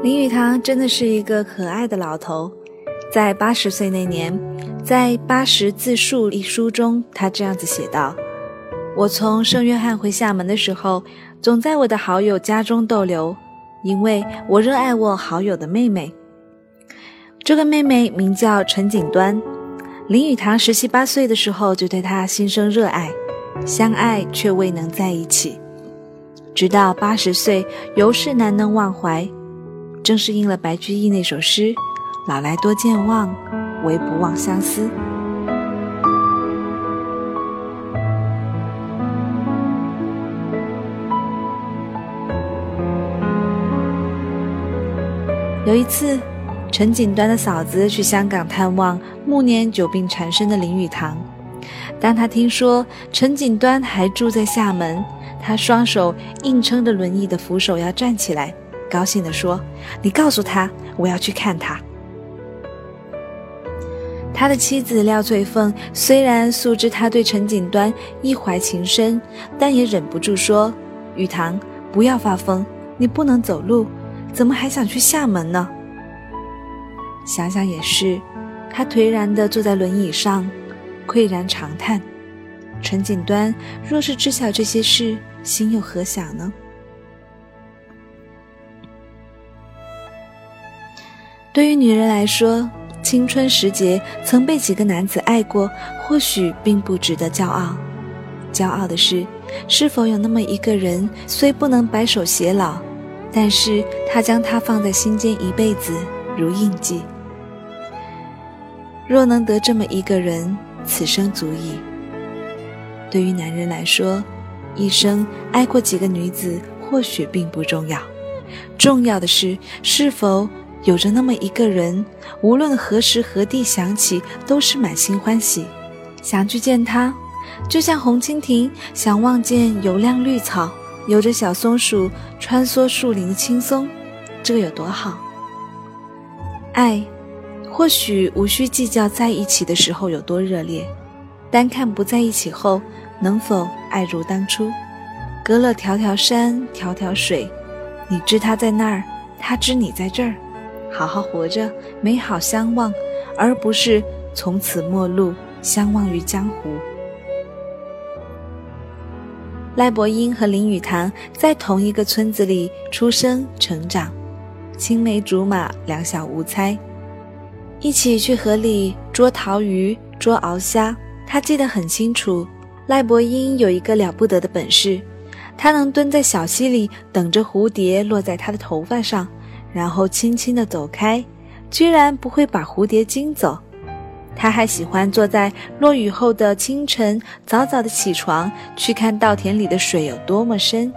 林语堂真的是一个可爱的老头，在八十岁那年，在《八十自述》一书中，他这样子写道：“我从圣约翰回厦门的时候，总在我的好友家中逗留，因为我热爱我好友的妹妹。这个妹妹名叫陈锦端。林语堂十七八岁的时候就对她心生热爱，相爱却未能在一起，直到八十岁，犹是难能忘怀。”正是应了白居易那首诗：“老来多健忘，唯不忘相思。”有一次，陈锦端的嫂子去香港探望暮年久病缠身的林语堂。当他听说陈锦端还住在厦门，他双手硬撑着轮椅的扶手要站起来。高兴地说：“你告诉他，我要去看他。”他的妻子廖翠凤虽然素知他对陈锦端一怀情深，但也忍不住说：“雨堂，不要发疯，你不能走路，怎么还想去厦门呢？”想想也是，他颓然地坐在轮椅上，喟然长叹：“陈锦端若是知晓这些事，心又何想呢？”对于女人来说，青春时节曾被几个男子爱过，或许并不值得骄傲。骄傲的是，是否有那么一个人，虽不能白首偕老，但是他将他放在心间一辈子，如印记。若能得这么一个人，此生足矣。对于男人来说，一生爱过几个女子，或许并不重要，重要的是是否。有着那么一个人，无论何时何地想起，都是满心欢喜，想去见他，就像红蜻蜓想望见油亮绿草，有着小松鼠穿梭树林的轻松，这有多好？爱，或许无需计较在一起的时候有多热烈，单看不在一起后能否爱如当初。隔了条条山，条条水，你知他在那儿，他知你在这儿。好好活着，美好相望，而不是从此陌路，相忘于江湖。赖伯英和林语堂在同一个村子里出生成长，青梅竹马，两小无猜，一起去河里捉桃鱼、捉鳌虾。他记得很清楚，赖伯英有一个了不得的本事，他能蹲在小溪里等着蝴蝶落在他的头发上。然后轻轻地走开，居然不会把蝴蝶惊走。他还喜欢坐在落雨后的清晨，早早的起床去看稻田里的水有多么深。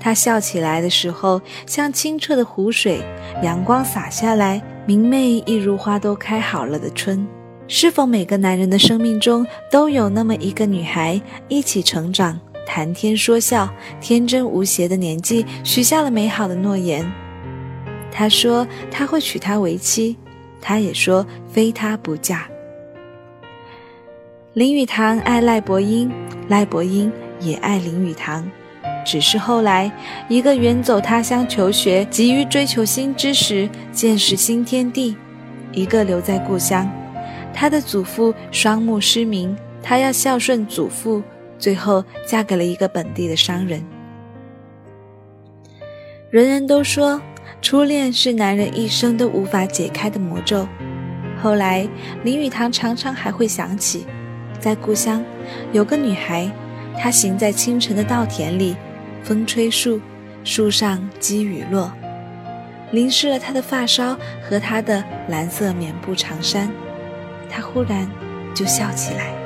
他笑起来的时候像清澈的湖水，阳光洒下来，明媚一如花都开好了的春。是否每个男人的生命中都有那么一个女孩，一起成长，谈天说笑，天真无邪的年纪，许下了美好的诺言？他说他会娶她为妻，他也说非他不嫁。林语堂爱赖伯英，赖伯英也爱林语堂，只是后来一个远走他乡求学，急于追求新知识，见识新天地；一个留在故乡，他的祖父双目失明，他要孝顺祖父，最后嫁给了一个本地的商人。人人都说。初恋是男人一生都无法解开的魔咒。后来，林语堂常常还会想起，在故乡有个女孩，她行在清晨的稻田里，风吹树，树上积雨落，淋湿了她的发梢和她的蓝色棉布长衫，她忽然就笑起来。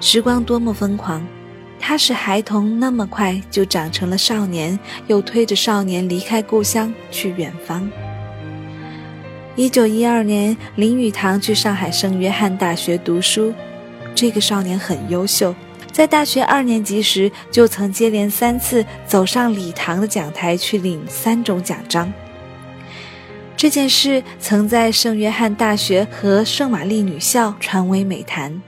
时光多么疯狂，它使孩童那么快就长成了少年，又推着少年离开故乡去远方。一九一二年，林语堂去上海圣约翰大学读书。这个少年很优秀，在大学二年级时就曾接连三次走上礼堂的讲台去领三种奖章。这件事曾在圣约翰大学和圣玛丽女校传为美谈。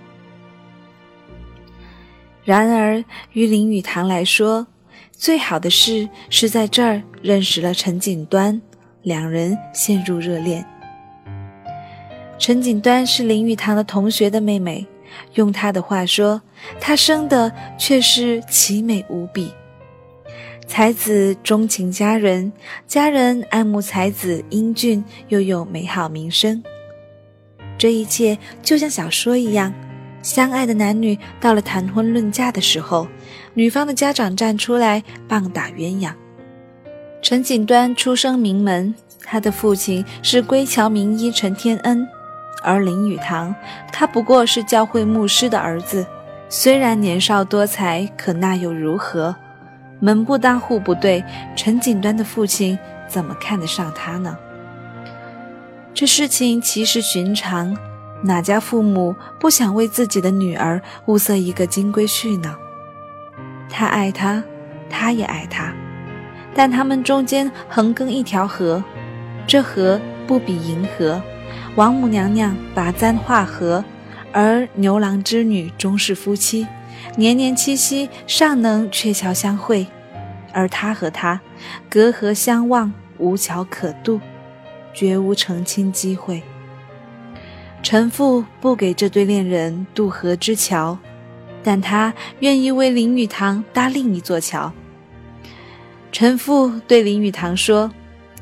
然而，于林语堂来说，最好的事是在这儿认识了陈锦端，两人陷入热恋。陈锦端是林语堂的同学的妹妹，用他的话说，她生的却是奇美无比。才子钟情佳人，佳人爱慕才子英俊，又有美好名声。这一切就像小说一样，相爱的男女到了谈婚论嫁的时候，女方的家长站出来棒打鸳鸯。陈锦端出生名门，他的父亲是归侨名医陈天恩。而林语堂，他不过是教会牧师的儿子，虽然年少多才，可那又如何？门不当户不对，陈锦端的父亲怎么看得上他呢？这事情其实寻常，哪家父母不想为自己的女儿物色一个金龟婿呢？他爱她，她也爱他，但他们中间横亘一条河，这河不比银河。王母娘娘把簪画河，而牛郎织女终是夫妻，年年七夕尚能鹊桥相会，而他和她隔河相望，无桥可渡，绝无成亲机会。陈父不给这对恋人渡河之桥，但他愿意为林语堂搭另一座桥。陈父对林语堂说：“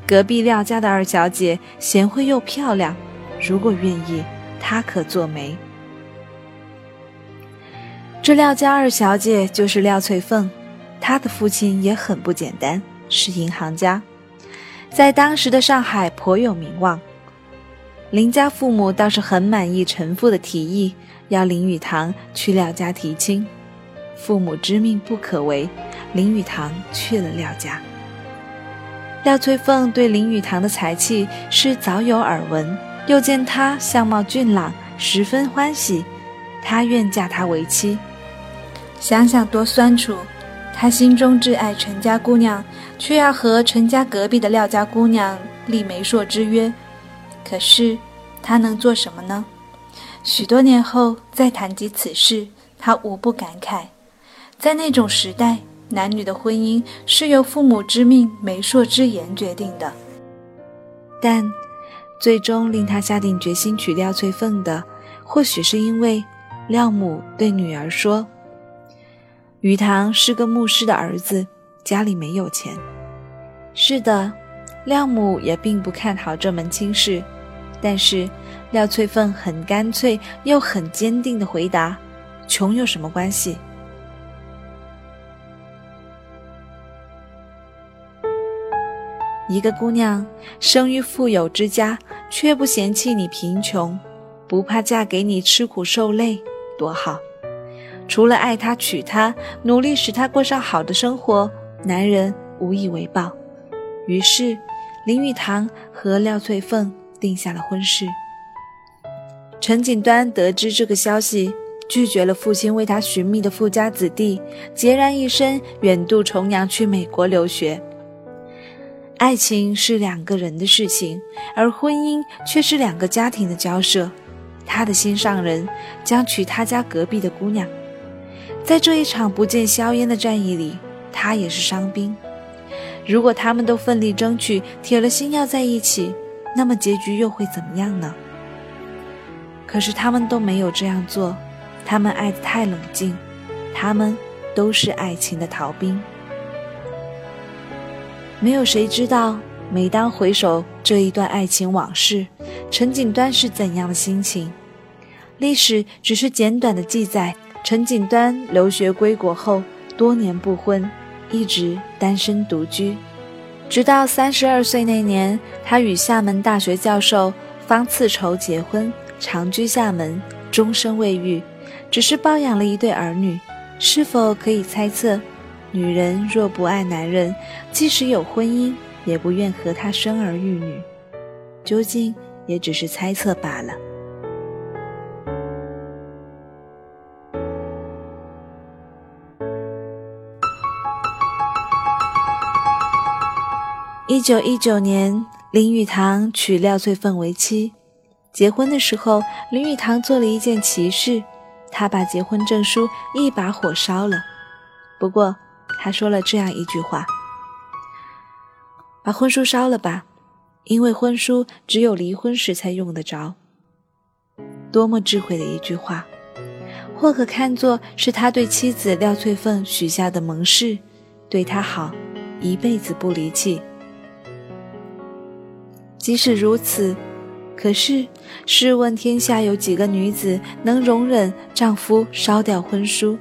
隔壁廖家的二小姐贤惠又漂亮。”如果愿意，她可做媒。这廖家二小姐就是廖翠凤，她的父亲也很不简单，是银行家，在当时的上海颇有名望。林家父母倒是很满意陈父的提议，要林语堂去廖家提亲。父母之命不可违，林语堂去了廖家。廖翠凤对林语堂的才气是早有耳闻。又见他相貌俊朗，十分欢喜，她愿嫁他为妻。想想多酸楚，他心中挚爱陈家姑娘，却要和陈家隔壁的廖家姑娘立媒妁之约。可是他能做什么呢？许多年后再谈及此事，他无不感慨，在那种时代，男女的婚姻是由父母之命、媒妁之言决定的。但。最终令他下定决心娶廖翠凤的，或许是因为廖母对女儿说：“余堂是个牧师的儿子，家里没有钱。”是的，廖母也并不看好这门亲事，但是廖翠凤很干脆又很坚定的回答：“穷有什么关系？”一个姑娘生于富有之家，却不嫌弃你贫穷，不怕嫁给你吃苦受累，多好！除了爱她、娶她，努力使她过上好的生活，男人无以为报。于是，林语堂和廖翠凤定下了婚事。陈锦端得知这个消息，拒绝了父亲为他寻觅的富家子弟，孑然一身远渡重洋去美国留学。爱情是两个人的事情，而婚姻却是两个家庭的交涉。他的心上人将娶他家隔壁的姑娘，在这一场不见硝烟的战役里，他也是伤兵。如果他们都奋力争取，铁了心要在一起，那么结局又会怎么样呢？可是他们都没有这样做，他们爱得太冷静，他们都是爱情的逃兵。没有谁知道，每当回首这一段爱情往事，陈锦端是怎样的心情。历史只是简短的记载：陈锦端留学归国后，多年不婚，一直单身独居，直到三十二岁那年，他与厦门大学教授方次筹结婚，长居厦门，终身未育，只是抱养了一对儿女，是否可以猜测，女人若不爱男人，即使有婚姻，也不愿和他生儿育女？究竟也只是猜测罢了。一九一九年，林语堂娶廖翠凤为妻。结婚的时候，林语堂做了一件奇事，他把结婚证书一把火烧了。不过，他说了这样一句话：“把婚书烧了吧，因为婚书只有离婚时才用得着。”多么智慧的一句话，或可看作是他对妻子廖翠凤许下的盟誓，对她好，一辈子不离弃。即使如此，可是试问天下有几个女子能容忍丈夫烧掉婚书？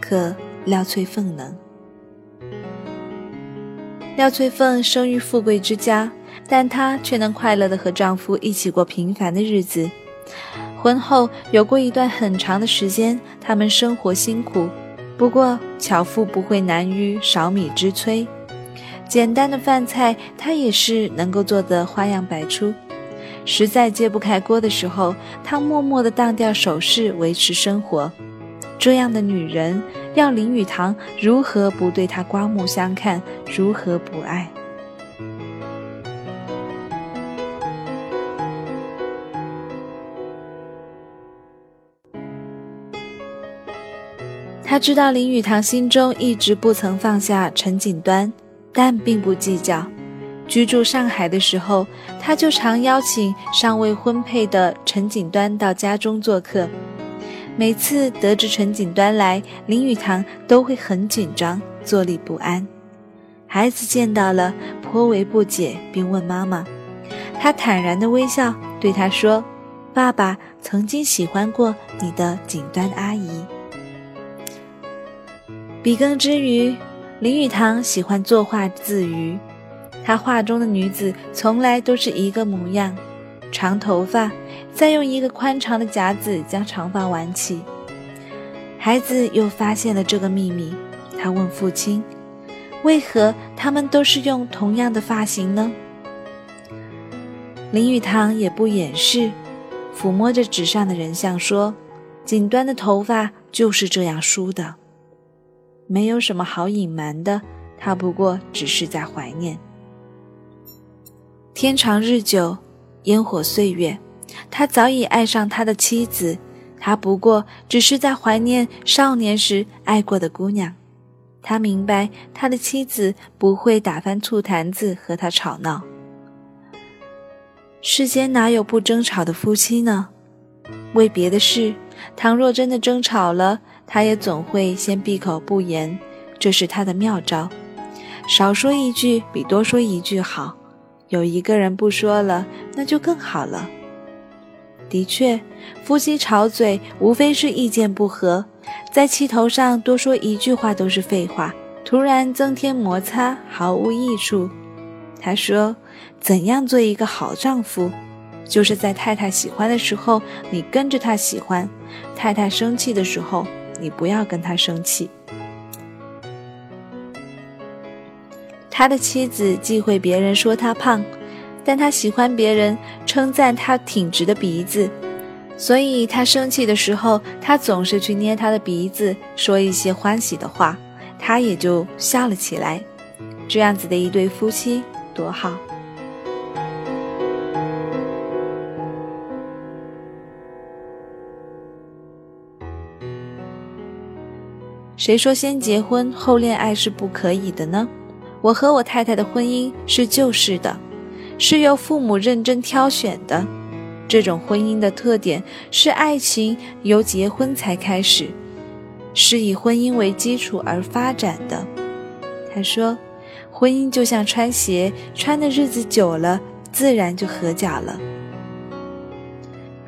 可廖翠凤能。廖翠凤生于富贵之家，但她却能快乐的和丈夫一起过平凡的日子。婚后有过一段很长的时间，他们生活辛苦，不过巧妇不会难于勺米之炊。简单的饭菜，她也是能够做得花样百出。实在揭不开锅的时候，她默默地当掉首饰维持生活。这样的女人，让林语堂如何不对她刮目相看，如何不爱？他知道林语堂心中一直不曾放下陈锦端。但并不计较。居住上海的时候，他就常邀请尚未婚配的陈锦端到家中做客。每次得知陈锦端来，林语堂都会很紧张，坐立不安。孩子见到了，颇为不解，并问妈妈。他坦然的微笑，对他说：“爸爸曾经喜欢过你的锦端阿姨。”笔耕之余。林语堂喜欢作画自娱，他画中的女子从来都是一个模样，长头发，再用一个宽长的夹子将长发挽起。孩子又发现了这个秘密，他问父亲：“为何他们都是用同样的发型呢？”林语堂也不掩饰，抚摸着纸上的人像说：“锦端的头发就是这样梳的。”没有什么好隐瞒的，他不过只是在怀念。天长日久，烟火岁月，他早已爱上他的妻子，他不过只是在怀念少年时爱过的姑娘。他明白他的妻子不会打翻醋坛子和他吵闹。世间哪有不争吵的夫妻呢？为别的事，倘若真的争吵了。他也总会先闭口不言，这是他的妙招。少说一句比多说一句好，有一个人不说了，那就更好了。的确，夫妻吵嘴无非是意见不合，在气头上多说一句话都是废话，突然增添摩擦毫无益处。他说：“怎样做一个好丈夫？就是在太太喜欢的时候，你跟着她喜欢；太太生气的时候。”你不要跟他生气。他的妻子忌讳别人说他胖，但他喜欢别人称赞他挺直的鼻子，所以他生气的时候，他总是去捏他的鼻子，说一些欢喜的话，他也就笑了起来。这样子的一对夫妻多好。谁说先结婚后恋爱是不可以的呢？我和我太太的婚姻是旧式的，是由父母认真挑选的。这种婚姻的特点是爱情由结婚才开始，是以婚姻为基础而发展的。他说，婚姻就像穿鞋，穿的日子久了，自然就合脚了。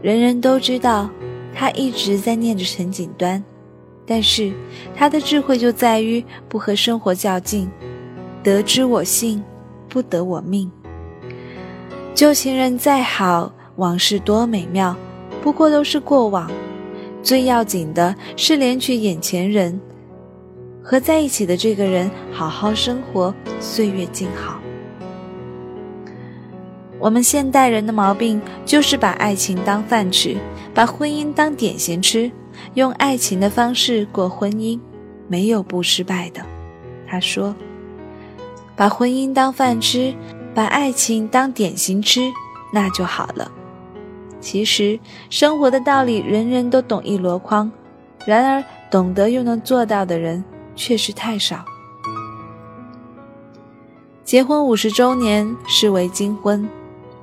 人人都知道，他一直在念着陈锦端。但是，他的智慧就在于不和生活较劲，得之我幸，不得我命。旧情人再好，往事多美妙，不过都是过往。最要紧的是怜取眼前人，和在一起的这个人好好生活，岁月静好。我们现代人的毛病就是把爱情当饭吃，把婚姻当点心吃，用爱情的方式过婚姻，没有不失败的。他说：“把婚姻当饭吃，把爱情当点心吃，那就好了。”其实生活的道理人人都懂一箩筐，然而懂得又能做到的人确实太少。结婚五十周年视为金婚。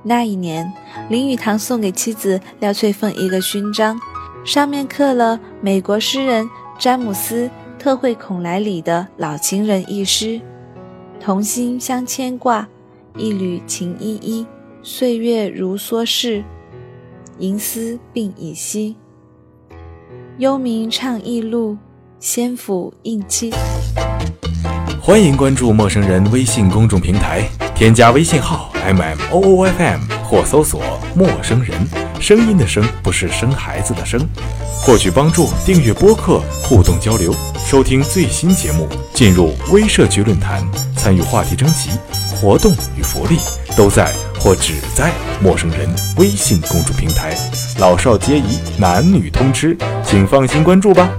那一年，林语堂送给妻子廖翠凤一个勋章，上面刻了美国诗人詹姆斯·特惠孔莱里的老情人一诗：“同心相牵挂，一缕情依依，岁月如梭逝，银丝鬓已稀。幽冥唱忆录，仙府应期。”欢迎关注陌生人微信公众平台，添加微信号 m m o o f m 或搜索“陌生人”，声音的声不是生孩子的生。获取帮助，订阅播客，互动交流，收听最新节目，进入微社区论坛，参与话题征集，活动与福利都在或只在陌生人微信公众平台，老少皆宜，男女通吃，请放心关注吧。